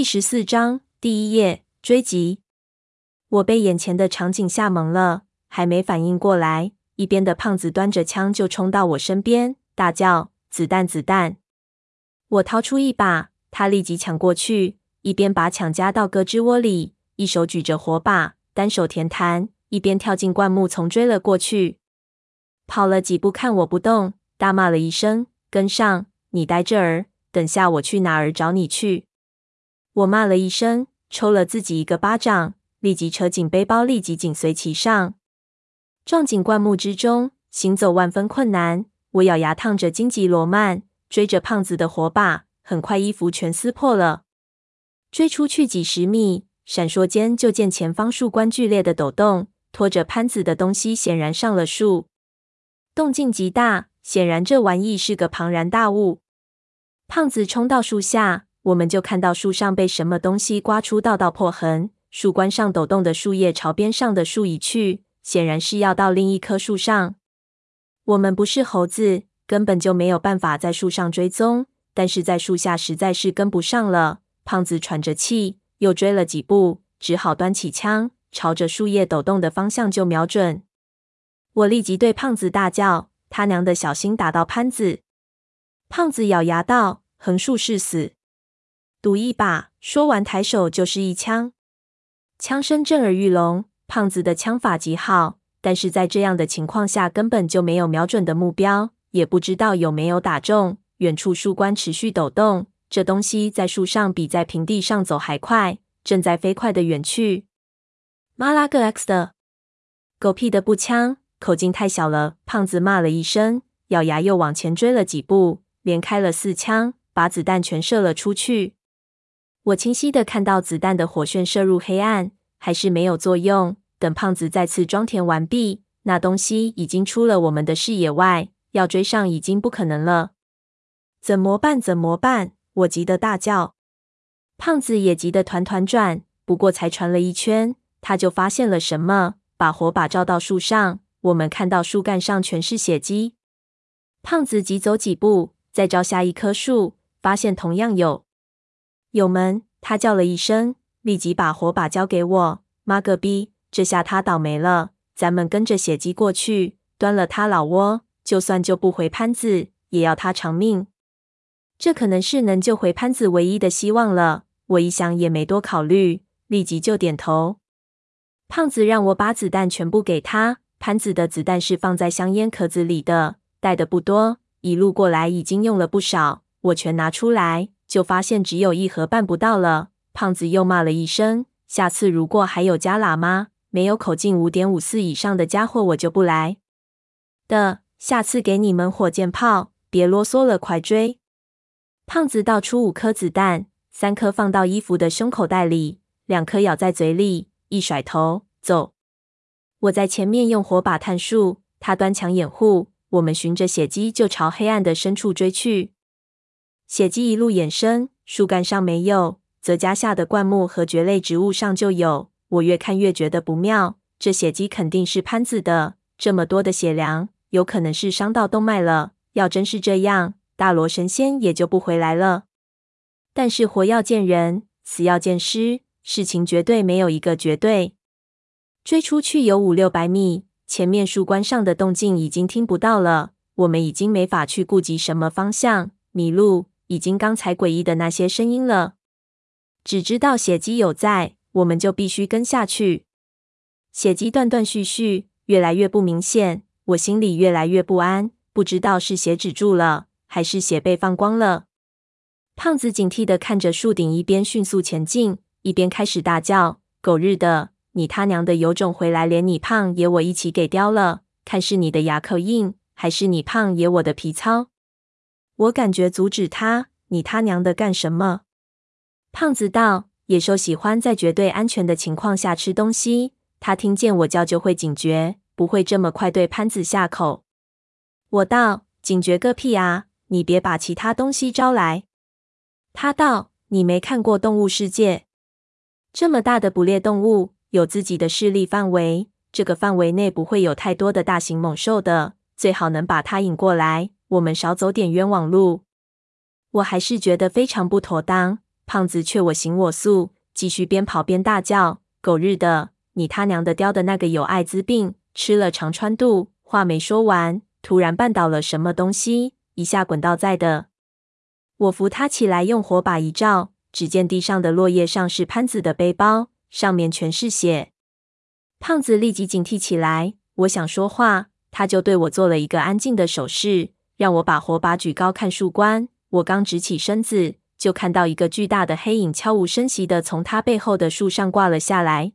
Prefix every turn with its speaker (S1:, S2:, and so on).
S1: 第十四章第一页追击。我被眼前的场景吓懵了，还没反应过来，一边的胖子端着枪就冲到我身边，大叫：“子弹，子弹！”我掏出一把，他立即抢过去，一边把枪夹到胳肢窝里，一手举着火把，单手填弹，一边跳进灌木丛追了过去。跑了几步，看我不动，大骂了一声：“跟上！你待这儿，等下我去哪儿找你去？”我骂了一声，抽了自己一个巴掌，立即扯紧背包，立即紧随其上，撞进灌木之中，行走万分困难。我咬牙烫着荆棘罗曼，追着胖子的火把，很快衣服全撕破了。追出去几十米，闪烁间就见前方树冠剧烈的抖动，拖着潘子的东西显然上了树，动静极大，显然这玩意是个庞然大物。胖子冲到树下。我们就看到树上被什么东西刮出道道破痕，树冠上抖动的树叶朝边上的树移去，显然是要到另一棵树上。我们不是猴子，根本就没有办法在树上追踪，但是在树下实在是跟不上了。胖子喘着气，又追了几步，只好端起枪，朝着树叶抖动的方向就瞄准。我立即对胖子大叫：“他娘的，小心打到潘子！”胖子咬牙道：“横竖是死。”赌一把！说完，抬手就是一枪，枪声震耳欲聋。胖子的枪法极好，但是在这样的情况下，根本就没有瞄准的目标，也不知道有没有打中。远处树冠持续抖动，这东西在树上比在平地上走还快，正在飞快的远去。妈拉个 X 的，狗屁的步枪，口径太小了！胖子骂了一声，咬牙又往前追了几步，连开了四枪，把子弹全射了出去。我清晰的看到子弹的火旋射入黑暗，还是没有作用。等胖子再次装填完毕，那东西已经出了我们的视野外，要追上已经不可能了。怎么办？怎么办？我急得大叫。胖子也急得团团转。不过才传了一圈，他就发现了什么，把火把照到树上。我们看到树干上全是血迹。胖子急走几步，再照下一棵树，发现同样有。友们，他叫了一声，立即把火把交给我。妈个逼，这下他倒霉了。咱们跟着血迹过去，端了他老窝，就算救不回潘子，也要他偿命。这可能是能救回潘子唯一的希望了。我一想也没多考虑，立即就点头。胖子让我把子弹全部给他。潘子的子弹是放在香烟壳子里的，带的不多，一路过来已经用了不少，我全拿出来。就发现只有一盒办不到了。胖子又骂了一声：“下次如果还有加喇嘛？没有口径五点五四以上的家伙，我就不来的。下次给你们火箭炮，别啰嗦了，快追！”胖子倒出五颗子弹，三颗放到衣服的胸口袋里，两颗咬在嘴里，一甩头走。我在前面用火把探树，他端枪掩护，我们循着血迹就朝黑暗的深处追去。血迹一路延伸，树干上没有，则家下的灌木和蕨类植物上就有。我越看越觉得不妙，这血迹肯定是潘子的。这么多的血 량， 有可能是伤到动脉了。要真是这样，大罗神仙也救不回来了。但是活要见人，死要见尸，事情绝对没有一个绝对。追出去有五六百米，前面树冠上的动静已经听不到了。我们已经没法去顾及什么方向，迷路。已经刚才诡异的那些声音了，只知道血迹有在，我们就必须跟下去。血迹断断续续，越来越不明显，我心里越来越不安，不知道是血止住了，还是血被放光了。胖子警惕的看着树顶，一边迅速前进，一边开始大叫：“狗日的，你他娘的有种回来，连你胖爷我一起给叼了！看是你的牙口硬，还是你胖爷我的皮糙？”我感觉阻止他，你他娘的干什么？胖子道：“野兽喜欢在绝对安全的情况下吃东西，他听见我叫就会警觉，不会这么快对潘子下口。”我道：“警觉个屁啊！你别把其他东西招来。”他道：“你没看过动物世界？这么大的捕猎动物有自己的势力范围，这个范围内不会有太多的大型猛兽的，最好能把它引过来。”我们少走点冤枉路，我还是觉得非常不妥当。胖子却我行我素，继续边跑边大叫：“狗日的！你他娘的叼的那个有艾滋病，吃了肠穿肚！”话没说完，突然绊倒了什么东西，一下滚到在的。我扶他起来，用火把一照，只见地上的落叶上是潘子的背包，上面全是血。胖子立即警惕起来。我想说话，他就对我做了一个安静的手势，让我把火把举高看树冠。我刚直起身子，就看到一个巨大的黑影悄无声息的从他背后的树上挂了下来。